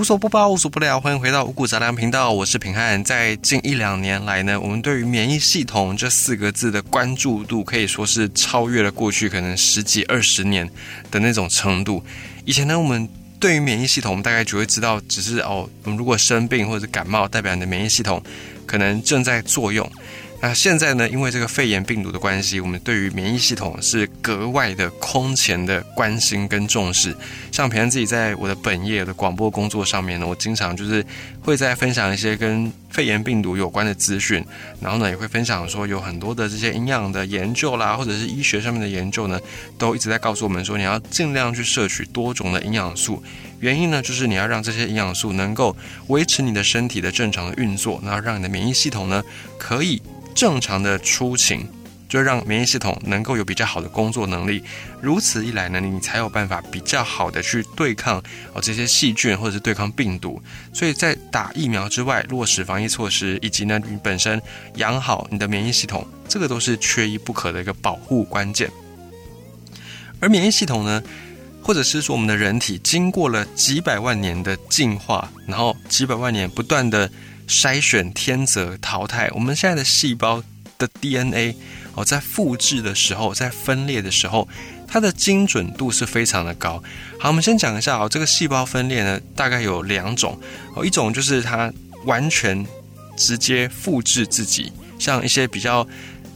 无所不包，无所不聊，欢迎回到五谷杂粮频道，我是平汉。在近一两年来呢，我们对于免疫系统这四个字的关注度可以说是超越了过去可能十几二十年的那种程度。以前呢，我们对于免疫系统，我们大概只会知道，只是哦，我们如果生病或者感冒，代表你的免疫系统可能正在作用。那现在呢？因为这个肺炎病毒的关系，我们对于免疫系统是格外的空前的关心跟重视。像平安自己在我的本业的广播工作上面呢，我经常就是会在分享一些跟肺炎病毒有关的资讯，然后呢也会分享说有很多的这些营养的研究啦，或者是医学上面的研究呢，都一直在告诉我们说，你要尽量去摄取多种的营养素。原因呢，就是你要让这些营养素能够维持你的身体的正常的运作，然后让你的免疫系统呢可以。正常的出勤，就让免疫系统能够有比较好的工作能力。如此一来呢，你才有办法比较好的去对抗哦这些细菌或者是对抗病毒。所以在打疫苗之外，落实防疫措施，以及呢你本身养好你的免疫系统，这个都是缺一不可的一个保护关键。而免疫系统呢，或者是说我们的人体经过了几百万年的进化，然后几百万年不断的。筛选、天择、淘汰，我们现在的细胞的 DNA 哦，在复制的时候，在分裂的时候，它的精准度是非常的高。好，我们先讲一下哦，这个细胞分裂呢，大概有两种哦，一种就是它完全直接复制自己，像一些比较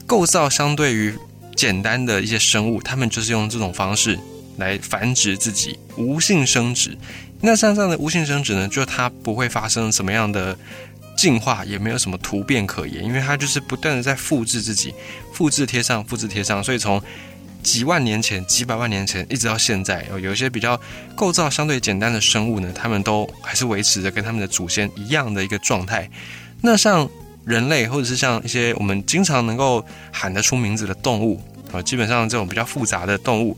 构造相对于简单的一些生物，它们就是用这种方式来繁殖自己，无性生殖。那像这样的无性生殖呢，就它不会发生什么样的。进化也没有什么突变可言，因为它就是不断的在复制自己，复制贴上，复制贴上，所以从几万年前、几百万年前一直到现在，有一些比较构造相对简单的生物呢，它们都还是维持着跟他们的祖先一样的一个状态。那像人类，或者是像一些我们经常能够喊得出名字的动物啊，基本上这种比较复杂的动物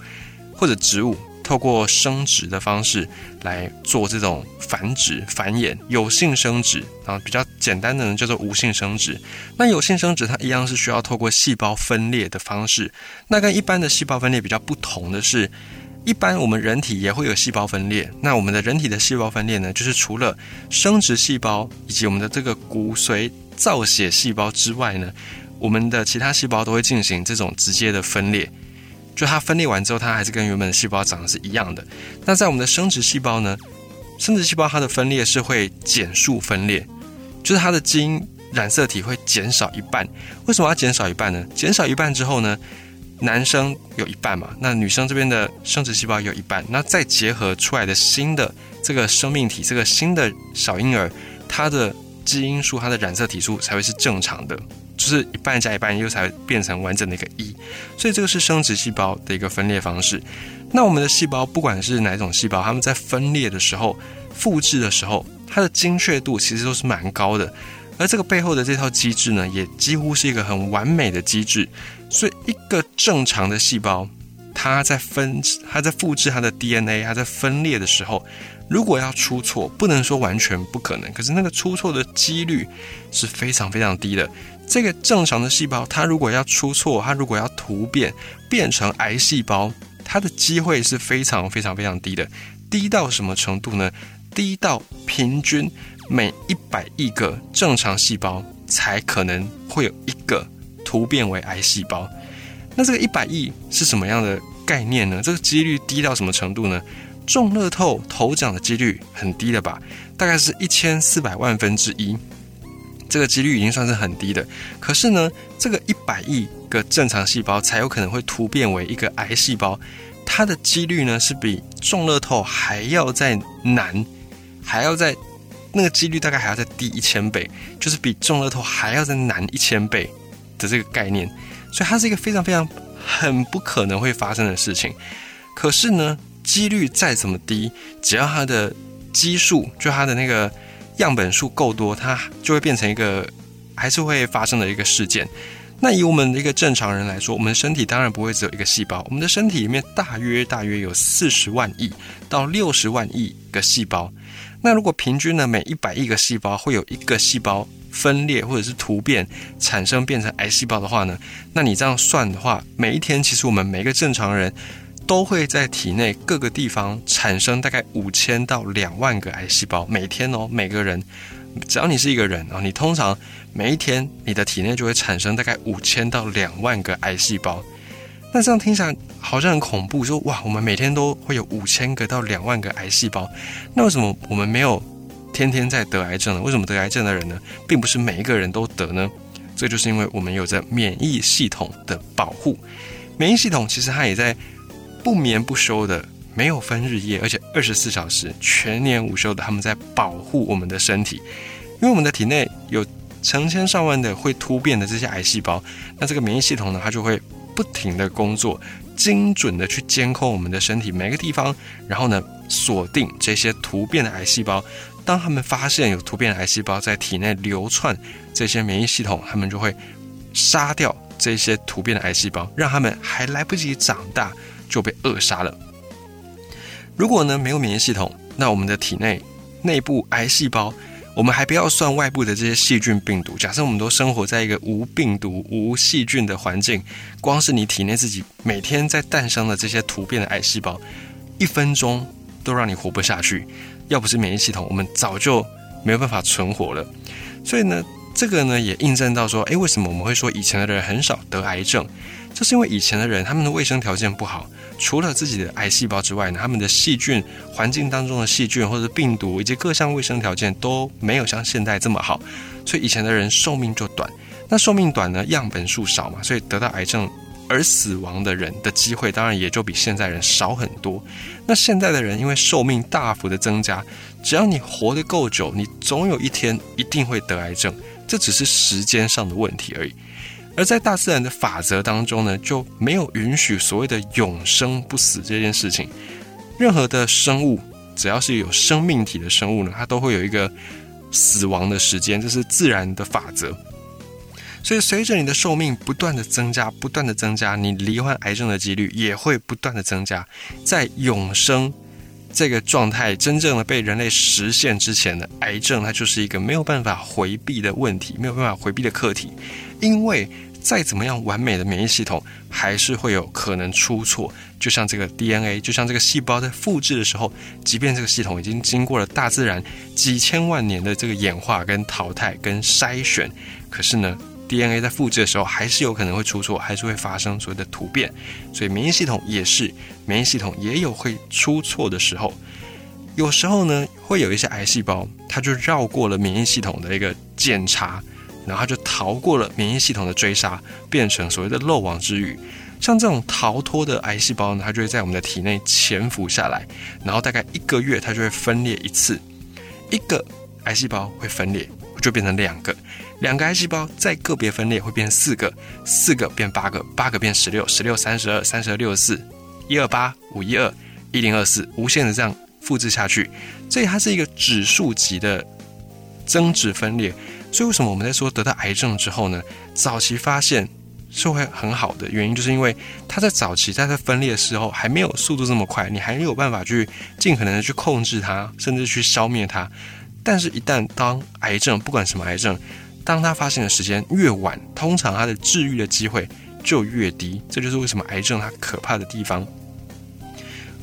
或者植物。透过生殖的方式来做这种繁殖、繁衍、有性生殖，然后比较简单的呢叫做无性生殖。那有性生殖它一样是需要透过细胞分裂的方式。那跟一般的细胞分裂比较不同的是，一般我们人体也会有细胞分裂。那我们的人体的细胞分裂呢，就是除了生殖细胞以及我们的这个骨髓造血细胞之外呢，我们的其他细胞都会进行这种直接的分裂。就它分裂完之后，它还是跟原本的细胞长得是一样的。那在我们的生殖细胞呢？生殖细胞它的分裂是会减数分裂，就是它的基因染色体会减少一半。为什么要减少一半呢？减少一半之后呢，男生有一半嘛，那女生这边的生殖细胞有一半，那再结合出来的新的这个生命体，这个新的小婴儿，它的基因数、它的染色体数才会是正常的。就是一半加一半，又才变成完整的一个一，所以这个是生殖细胞的一个分裂方式。那我们的细胞，不管是哪种细胞，它们在分裂的时候、复制的时候，它的精确度其实都是蛮高的。而这个背后的这套机制呢，也几乎是一个很完美的机制。所以，一个正常的细胞，它在分、它在复制它的 DNA，它在分裂的时候。如果要出错，不能说完全不可能，可是那个出错的几率是非常非常低的。这个正常的细胞，它如果要出错，它如果要突变变成癌细胞，它的机会是非常非常非常低的。低到什么程度呢？低到平均每一百亿个正常细胞才可能会有一个突变为癌细胞。那这个一百亿是什么样的概念呢？这个几率低到什么程度呢？中乐透头奖的几率很低的吧？大概是一千四百万分之一，这个几率已经算是很低的。可是呢，这个一百亿个正常细胞才有可能会突变为一个癌细胞，它的几率呢是比中乐透还要再难，还要在那个几率大概还要再低一千倍，就是比中乐透还要再难一千倍的这个概念。所以它是一个非常非常很不可能会发生的事情。可是呢？几率再怎么低，只要它的基数，就它的那个样本数够多，它就会变成一个还是会发生的一个事件。那以我们一个正常人来说，我们身体当然不会只有一个细胞，我们的身体里面大约大约有四十万亿到六十万亿个细胞。那如果平均呢，每一百亿个细胞会有一个细胞分裂或者是突变产生变成癌细胞的话呢，那你这样算的话，每一天其实我们每一个正常人。都会在体内各个地方产生大概五千到两万个癌细胞，每天哦，每个人，只要你是一个人啊，你通常每一天你的体内就会产生大概五千到两万个癌细胞。那这样听起来好像很恐怖，说哇，我们每天都会有五千个到两万个癌细胞，那为什么我们没有天天在得癌症呢？为什么得癌症的人呢，并不是每一个人都得呢？这就是因为我们有着免疫系统的保护，免疫系统其实它也在。不眠不休的，没有分日夜，而且二十四小时全年无休的，他们在保护我们的身体。因为我们的体内有成千上万的会突变的这些癌细胞，那这个免疫系统呢，它就会不停的工作，精准的去监控我们的身体每个地方，然后呢，锁定这些突变的癌细胞。当他们发现有突变的癌细胞在体内流窜，这些免疫系统他们就会杀掉这些突变的癌细胞，让他们还来不及长大。就被扼杀了。如果呢没有免疫系统，那我们的体内内部癌细胞，我们还不要算外部的这些细菌病毒。假设我们都生活在一个无病毒、无细菌的环境，光是你体内自己每天在诞生的这些突变的癌细胞，一分钟都让你活不下去。要不是免疫系统，我们早就没有办法存活了。所以呢，这个呢也印证到说，诶，为什么我们会说以前的人很少得癌症？就是因为以前的人他们的卫生条件不好，除了自己的癌细胞之外呢，他们的细菌环境当中的细菌或者病毒以及各项卫生条件都没有像现在这么好，所以以前的人寿命就短。那寿命短呢，样本数少嘛，所以得到癌症而死亡的人的机会当然也就比现在人少很多。那现在的人因为寿命大幅的增加，只要你活得够久，你总有一天一定会得癌症，这只是时间上的问题而已。而在大自然的法则当中呢，就没有允许所谓的永生不死这件事情。任何的生物，只要是有生命体的生物呢，它都会有一个死亡的时间，这是自然的法则。所以，随着你的寿命不断的增加，不断的增加，你罹患癌症的几率也会不断的增加。在永生这个状态真正的被人类实现之前呢，癌症它就是一个没有办法回避的问题，没有办法回避的课题，因为。再怎么样完美的免疫系统，还是会有可能出错。就像这个 DNA，就像这个细胞在复制的时候，即便这个系统已经经过了大自然几千万年的这个演化、跟淘汰、跟筛选，可是呢，DNA 在复制的时候还是有可能会出错，还是会发生所谓的突变。所以免疫系统也是，免疫系统也有会出错的时候。有时候呢，会有一些癌细胞，它就绕过了免疫系统的一个检查。然后它就逃过了免疫系统的追杀，变成所谓的漏网之鱼。像这种逃脱的癌细胞呢，它就会在我们的体内潜伏下来，然后大概一个月它就会分裂一次。一个癌细胞会分裂，就变成两个；两个癌细胞再个别分裂会变四个，四个变八个，八个变十六，十六三十二，三十二六十四，一二八五一二一零二四，无限的这样复制下去。所以它是一个指数级的增值分裂。所以为什么我们在说得到癌症之后呢？早期发现是会很好的原因，就是因为它在早期在它分裂的时候还没有速度这么快，你还没有办法去尽可能的去控制它，甚至去消灭它。但是，一旦当癌症不管什么癌症，当它发现的时间越晚，通常它的治愈的机会就越低。这就是为什么癌症它可怕的地方。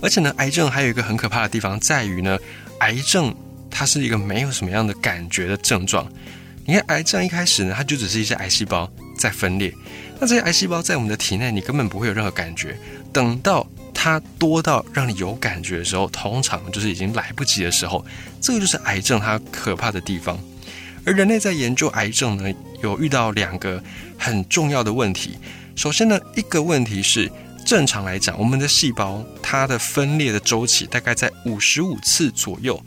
而且呢，癌症还有一个很可怕的地方在于呢，癌症它是一个没有什么样的感觉的症状。你看，癌症一开始呢，它就只是一些癌细胞在分裂。那这些癌细胞在我们的体内，你根本不会有任何感觉。等到它多到让你有感觉的时候，通常就是已经来不及的时候。这个就是癌症它可怕的地方。而人类在研究癌症呢，有遇到两个很重要的问题。首先呢，一个问题是，正常来讲，我们的细胞它的分裂的周期大概在五十五次左右。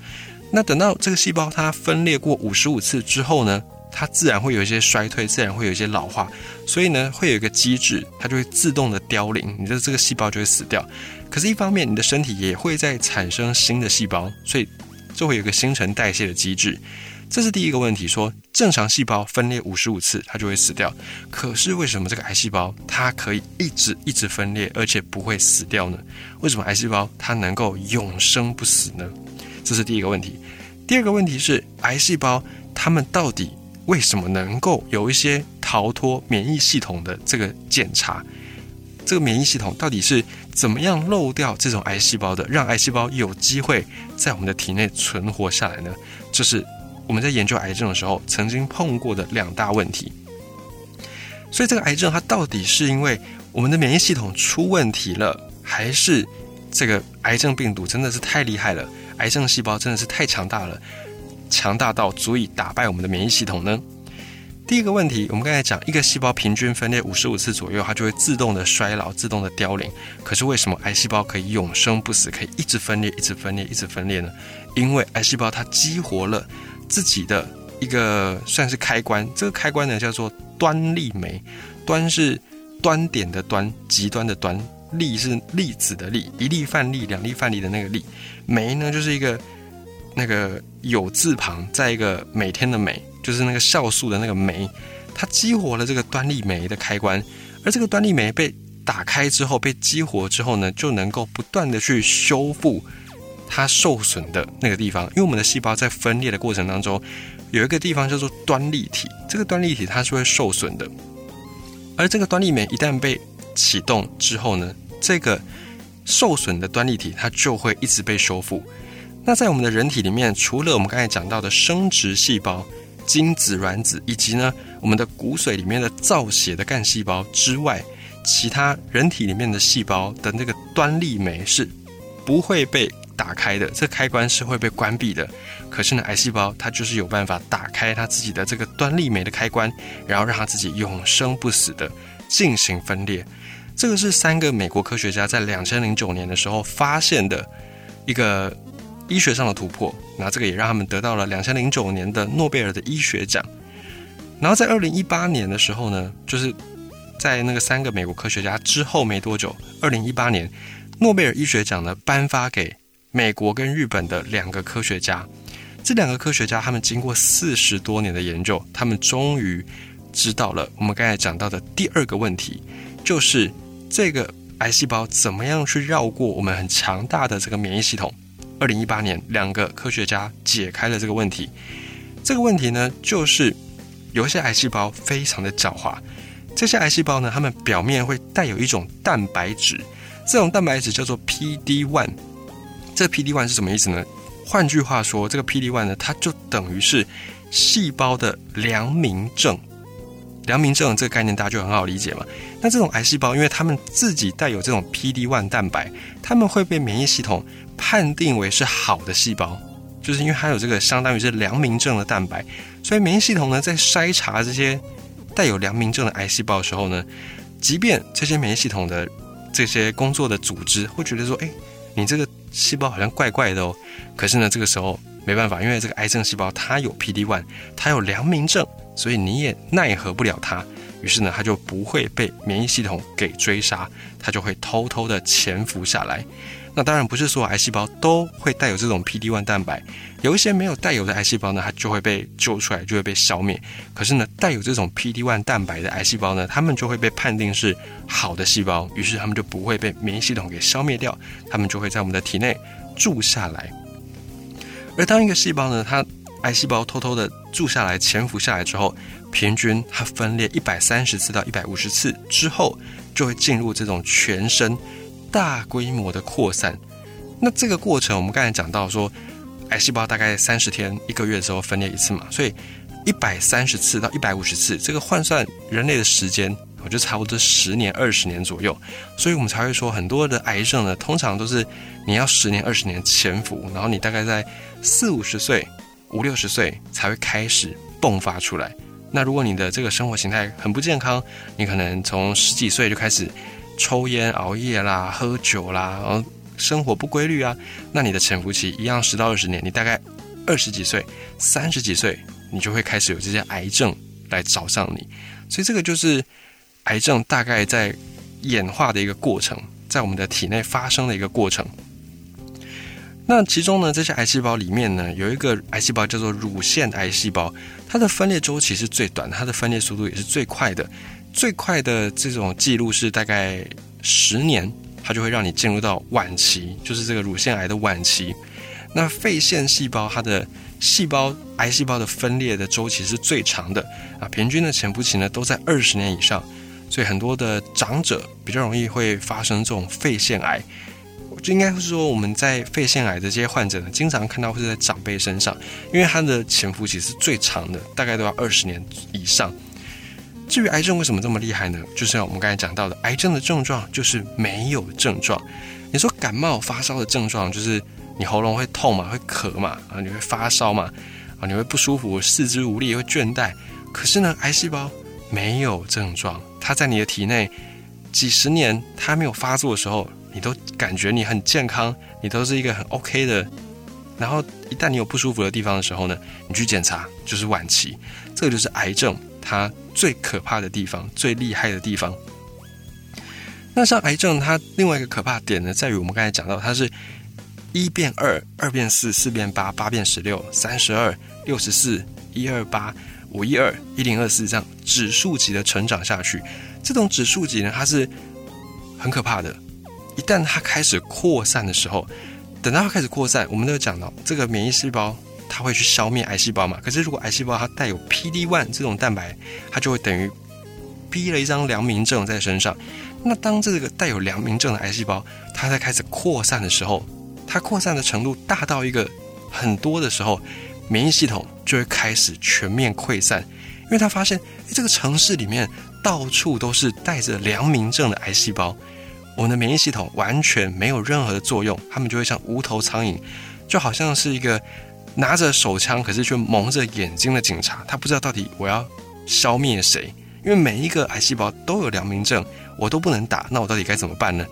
那等到这个细胞它分裂过五十五次之后呢，它自然会有一些衰退，自然会有一些老化，所以呢，会有一个机制，它就会自动的凋零，你的这个细胞就会死掉。可是，一方面你的身体也会在产生新的细胞，所以就会有一个新陈代谢的机制。这是第一个问题，说正常细胞分裂五十五次它就会死掉，可是为什么这个癌细胞它可以一直一直分裂，而且不会死掉呢？为什么癌细胞它能够永生不死呢？这是第一个问题，第二个问题是癌细胞它们到底为什么能够有一些逃脱免疫系统的这个检查？这个免疫系统到底是怎么样漏掉这种癌细胞的，让癌细胞有机会在我们的体内存活下来呢？这是我们在研究癌症的时候曾经碰过的两大问题。所以这个癌症它到底是因为我们的免疫系统出问题了，还是这个癌症病毒真的是太厉害了，癌症细胞真的是太强大了，强大到足以打败我们的免疫系统呢？第一个问题，我们刚才讲，一个细胞平均分裂五十五次左右，它就会自动的衰老、自动的凋零。可是为什么癌细胞可以永生不死，可以一直分裂、一直分裂、一直分裂呢？因为癌细胞它激活了自己的一个算是开关，这个开关呢叫做端粒酶。端是端点的端，极端的端；粒是粒子的粒，一粒泛粒、两粒泛粒的那个粒。酶呢就是一个那个有字旁，在一个每天的每。就是那个酵素的那个酶，它激活了这个端粒酶的开关，而这个端粒酶被打开之后，被激活之后呢，就能够不断的去修复它受损的那个地方。因为我们的细胞在分裂的过程当中，有一个地方叫做端粒体，这个端粒体它是会受损的，而这个端粒酶一旦被启动之后呢，这个受损的端粒体它就会一直被修复。那在我们的人体里面，除了我们刚才讲到的生殖细胞，精子、卵子以及呢，我们的骨髓里面的造血的干细胞之外，其他人体里面的细胞的那个端粒酶是不会被打开的，这开关是会被关闭的。可是呢，癌细胞它就是有办法打开它自己的这个端粒酶的开关，然后让它自己永生不死的进行分裂。这个是三个美国科学家在两千零九年的时候发现的一个。医学上的突破，那这个也让他们得到了两千零九年的诺贝尔的医学奖。然后在二零一八年的时候呢，就是在那个三个美国科学家之后没多久，二零一八年诺贝尔医学奖呢颁发给美国跟日本的两个科学家。这两个科学家他们经过四十多年的研究，他们终于知道了我们刚才讲到的第二个问题，就是这个癌细胞怎么样去绕过我们很强大的这个免疫系统。二零一八年，两个科学家解开了这个问题。这个问题呢，就是有一些癌细胞非常的狡猾。这些癌细胞呢，它们表面会带有一种蛋白质，这种蛋白质叫做 PD one。这 PD one 是什么意思呢？换句话说，这个 PD one 呢，它就等于是细胞的良民证。良民证这个概念大家就很好理解嘛。那这种癌细胞，因为它们自己带有这种 PD one 蛋白，它们会被免疫系统判定为是好的细胞，就是因为它有这个相当于是良民证的蛋白，所以免疫系统呢在筛查这些带有良民证的癌细胞的时候呢，即便这些免疫系统的这些工作的组织会觉得说，哎，你这个细胞好像怪怪的哦，可是呢这个时候没办法，因为这个癌症细胞它有 PD one，它有良民证，所以你也奈何不了它。于是呢，它就不会被免疫系统给追杀，它就会偷偷的潜伏下来。那当然不是所有癌细胞都会带有这种 PD-1 蛋白，有一些没有带有的癌细胞呢，它就会被揪出来，就会被消灭。可是呢，带有这种 PD-1 蛋白的癌细胞呢，它们就会被判定是好的细胞，于是它们就不会被免疫系统给消灭掉，它们就会在我们的体内住下来。而当一个细胞呢，它癌细胞偷偷的住下来、潜伏下来之后，平均它分裂一百三十次到一百五十次之后，就会进入这种全身大规模的扩散。那这个过程，我们刚才讲到说，癌细胞大概三十天、一个月的时候分裂一次嘛，所以一百三十次到一百五十次，这个换算人类的时间，就差不多十年、二十年左右。所以我们才会说，很多的癌症呢，通常都是你要十年、二十年潜伏，然后你大概在四五十岁、五六十岁才会开始迸发出来。那如果你的这个生活形态很不健康，你可能从十几岁就开始抽烟、熬夜啦、喝酒啦，然后生活不规律啊，那你的潜伏期一样十到二十年，你大概二十几岁、三十几岁，你就会开始有这些癌症来找上你。所以这个就是癌症大概在演化的一个过程，在我们的体内发生的一个过程。那其中呢，这些癌细胞里面呢，有一个癌细胞叫做乳腺癌细胞，它的分裂周期是最短，它的分裂速度也是最快的。最快的这种记录是大概十年，它就会让你进入到晚期，就是这个乳腺癌的晚期。那肺腺细胞它的细胞癌细胞的分裂的周期是最长的啊，平均的潜伏期呢都在二十年以上。所以很多的长者比较容易会发生这种肺腺癌。就应该是说，我们在肺腺癌的这些患者呢，经常看到会是在长辈身上，因为他的潜伏期是最长的，大概都要二十年以上。至于癌症为什么这么厉害呢？就是像我们刚才讲到的，癌症的症状就是没有症状。你说感冒发烧的症状就是你喉咙会痛嘛，会咳嘛，啊，你会发烧嘛，啊，你会不舒服，四肢无力，会倦怠。可是呢，癌细胞没有症状，它在你的体内几十年，它没有发作的时候。你都感觉你很健康，你都是一个很 OK 的。然后一旦你有不舒服的地方的时候呢，你去检查就是晚期，这个就是癌症它最可怕的地方，最厉害的地方。那像癌症，它另外一个可怕点呢，在于我们刚才讲到，它是一变二，二变四，四变八，八变十六，三十二，六十四，一二八，五一二，一零二四，这样指数级的成长下去。这种指数级呢，它是很可怕的。一旦它开始扩散的时候，等到它开始扩散，我们都有讲到，这个免疫细胞它会去消灭癌细胞嘛？可是如果癌细胞它带有 PD-1 这种蛋白，它就会等于逼了一张良民证在身上。那当这个带有良民证的癌细胞它在开始扩散的时候，它扩散的程度大到一个很多的时候，免疫系统就会开始全面溃散，因为他发现这个城市里面到处都是带着良民证的癌细胞。我们的免疫系统完全没有任何的作用，他们就会像无头苍蝇，就好像是一个拿着手枪可是却蒙着眼睛的警察，他不知道到底我要消灭谁，因为每一个癌细胞都有良民证，我都不能打，那我到底该怎么办呢？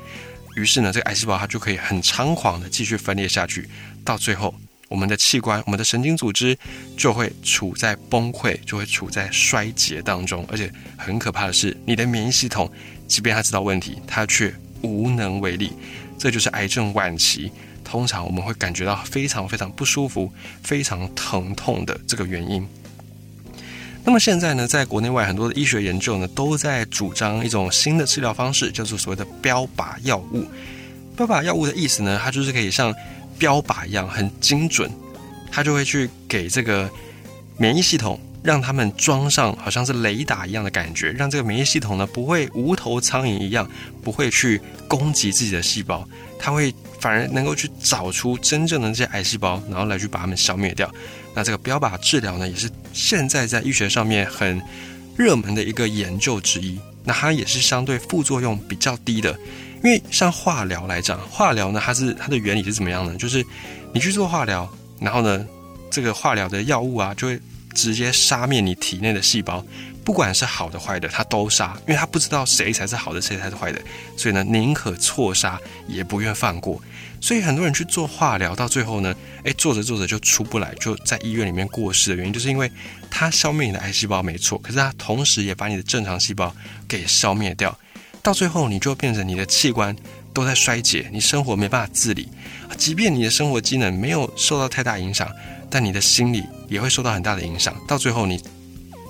于是呢，这个癌细胞它就可以很猖狂的继续分裂下去，到最后，我们的器官、我们的神经组织就会处在崩溃，就会处在衰竭当中，而且很可怕的是，你的免疫系统，即便他知道问题，他却无能为力，这就是癌症晚期。通常我们会感觉到非常非常不舒服、非常疼痛的这个原因。那么现在呢，在国内外很多的医学研究呢，都在主张一种新的治疗方式，叫做所谓的标靶药物。标靶药物的意思呢，它就是可以像标靶一样很精准，它就会去给这个免疫系统。让他们装上好像是雷达一样的感觉，让这个免疫系统呢不会无头苍蝇一样，不会去攻击自己的细胞，它会反而能够去找出真正的这些癌细胞，然后来去把它们消灭掉。那这个标靶治疗呢，也是现在在医学上面很热门的一个研究之一。那它也是相对副作用比较低的，因为像化疗来讲，化疗呢它是它的原理是怎么样呢？就是你去做化疗，然后呢这个化疗的药物啊就会。直接杀灭你体内的细胞，不管是好的坏的，它都杀，因为它不知道谁才是好的，谁才是坏的，所以呢，宁可错杀也不愿放过。所以很多人去做化疗，到最后呢，诶，做着做着就出不来，就在医院里面过世的原因，就是因为它消灭你的癌细胞没错，可是它同时也把你的正常细胞给消灭掉，到最后你就变成你的器官都在衰竭，你生活没办法自理，即便你的生活机能没有受到太大影响。但你的心理也会受到很大的影响，到最后你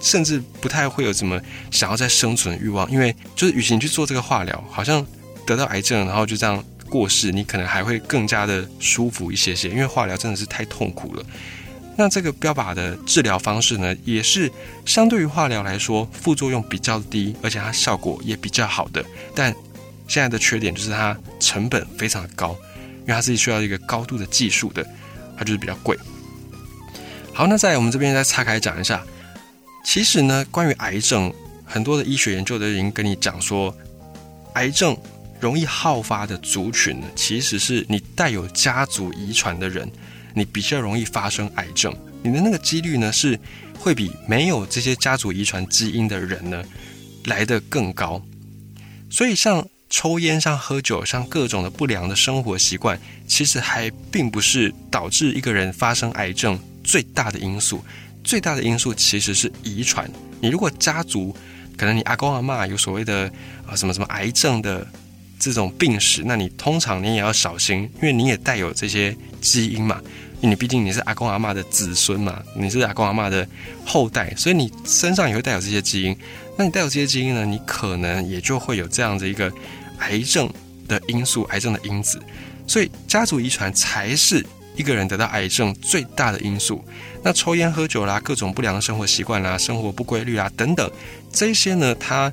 甚至不太会有什么想要再生存的欲望，因为就是与其你去做这个化疗，好像得到癌症然后就这样过世，你可能还会更加的舒服一些些，因为化疗真的是太痛苦了。那这个标靶的治疗方式呢，也是相对于化疗来说副作用比较低，而且它效果也比较好的。但现在的缺点就是它成本非常的高，因为它是需要一个高度的技术的，它就是比较贵。好，那在我们这边再岔开讲一下，其实呢，关于癌症，很多的医学研究都已经跟你讲说，癌症容易好发的族群呢，其实是你带有家族遗传的人，你比较容易发生癌症，你的那个几率呢，是会比没有这些家族遗传基因的人呢来的更高。所以像抽烟、像喝酒、像各种的不良的生活习惯，其实还并不是导致一个人发生癌症。最大的因素，最大的因素其实是遗传。你如果家族可能你阿公阿妈有所谓的啊什么什么癌症的这种病史，那你通常你也要小心，因为你也带有这些基因嘛。你毕竟你是阿公阿妈的子孙嘛，你是阿公阿妈的后代，所以你身上也会带有这些基因。那你带有这些基因呢，你可能也就会有这样的一个癌症的因素、癌症的因子。所以家族遗传才是。一个人得到癌症最大的因素，那抽烟喝酒啦，各种不良的生活习惯啦，生活不规律啊等等，这些呢，它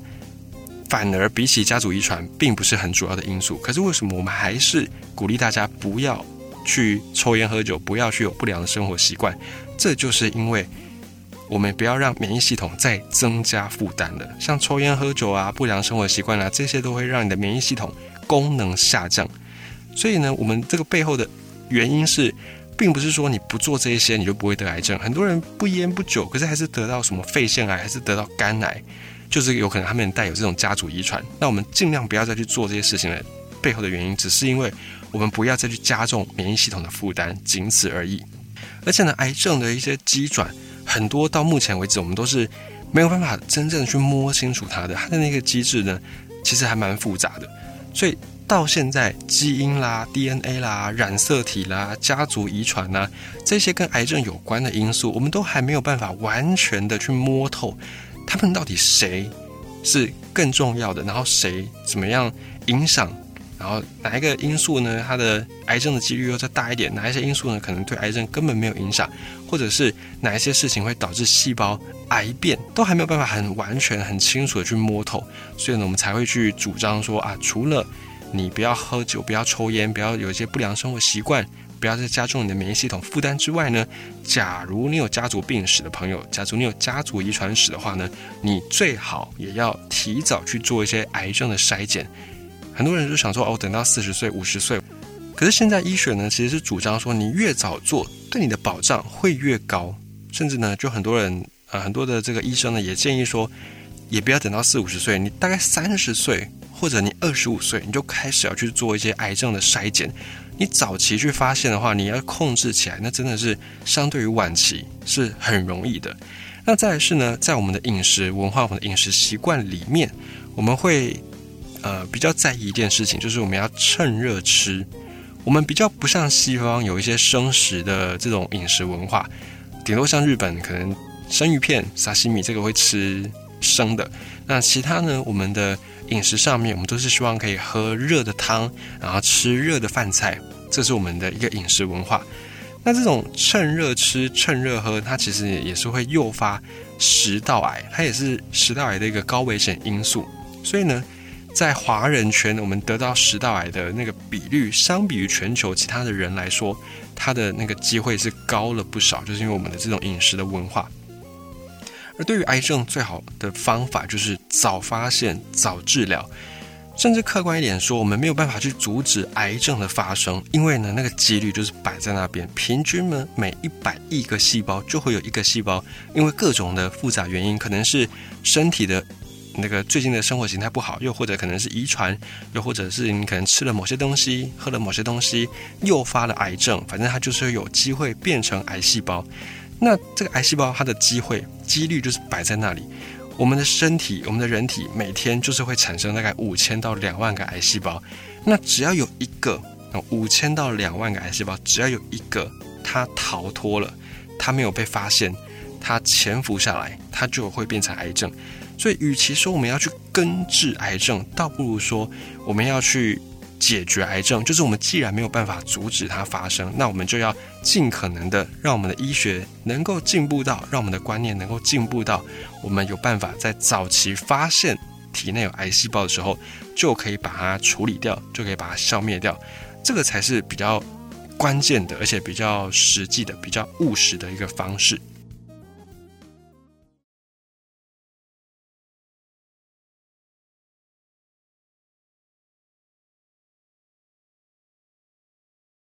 反而比起家族遗传，并不是很主要的因素。可是为什么我们还是鼓励大家不要去抽烟喝酒，不要去有不良的生活习惯？这就是因为我们不要让免疫系统再增加负担了。像抽烟喝酒啊、不良生活习惯啊，这些都会让你的免疫系统功能下降。所以呢，我们这个背后的原因是，并不是说你不做这些你就不会得癌症。很多人不烟不酒，可是还是得到什么肺腺癌，还是得到肝癌。就是有可能他们带有这种家族遗传，那我们尽量不要再去做这些事情了。背后的原因只是因为我们不要再去加重免疫系统的负担，仅此而已。而且呢，癌症的一些机转，很多到目前为止我们都是没有办法真正去摸清楚它的，它的那个机制呢，其实还蛮复杂的。所以到现在，基因啦、DNA 啦、染色体啦、家族遗传呐，这些跟癌症有关的因素，我们都还没有办法完全的去摸透。他们到底谁是更重要的？然后谁怎么样影响？然后哪一个因素呢？它的癌症的几率又再大一点？哪一些因素呢？可能对癌症根本没有影响？或者是哪一些事情会导致细胞癌变？都还没有办法很完全、很清楚的去摸透。所以呢，我们才会去主张说啊，除了你不要喝酒、不要抽烟、不要有一些不良生活习惯。不要再加重你的免疫系统负担之外呢，假如你有家族病史的朋友，假如你有家族遗传史的话呢，你最好也要提早去做一些癌症的筛检。很多人就想说哦，等到四十岁、五十岁，可是现在医学呢其实是主张说，你越早做，对你的保障会越高。甚至呢，就很多人呃，很多的这个医生呢也建议说，也不要等到四五十岁，你大概三十岁或者你二十五岁，你就开始要去做一些癌症的筛检。你早期去发现的话，你要控制起来，那真的是相对于晚期是很容易的。那再来是呢，在我们的饮食文化、我们的饮食习惯里面，我们会呃比较在意一件事情，就是我们要趁热吃。我们比较不像西方有一些生食的这种饮食文化，顶多像日本可能生鱼片、沙西米这个会吃生的。那其他呢，我们的。饮食上面，我们都是希望可以喝热的汤，然后吃热的饭菜，这是我们的一个饮食文化。那这种趁热吃、趁热喝，它其实也是会诱发食道癌，它也是食道癌的一个高危险因素。所以呢，在华人圈，我们得到食道癌的那个比率，相比于全球其他的人来说，它的那个机会是高了不少，就是因为我们的这种饮食的文化。而对于癌症，最好的方法就是早发现、早治疗。甚至客观一点说，我们没有办法去阻止癌症的发生，因为呢，那个几率就是摆在那边。平均呢，每一百亿个细胞就会有一个细胞，因为各种的复杂原因，可能是身体的那个最近的生活形态不好，又或者可能是遗传，又或者是你可能吃了某些东西、喝了某些东西，诱发了癌症。反正它就是有机会变成癌细胞。那这个癌细胞它的机会几率就是摆在那里，我们的身体，我们的人体每天就是会产生大概五千到两万个癌细胞，那只要有一个，五千到两万个癌细胞，只要有一个它逃脱了，它没有被发现，它潜伏下来，它就会变成癌症。所以，与其说我们要去根治癌症，倒不如说我们要去。解决癌症，就是我们既然没有办法阻止它发生，那我们就要尽可能的让我们的医学能够进步到，让我们的观念能够进步到，我们有办法在早期发现体内有癌细胞的时候，就可以把它处理掉，就可以把它消灭掉。这个才是比较关键的，而且比较实际的、比较务实的一个方式。